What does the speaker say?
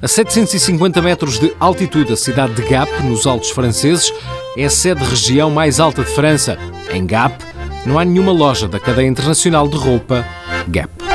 A 750 metros de altitude, a cidade de Gap, nos Altos Franceses, é a sede região mais alta de França. Em Gap, não há nenhuma loja da cadeia internacional de roupa Gap.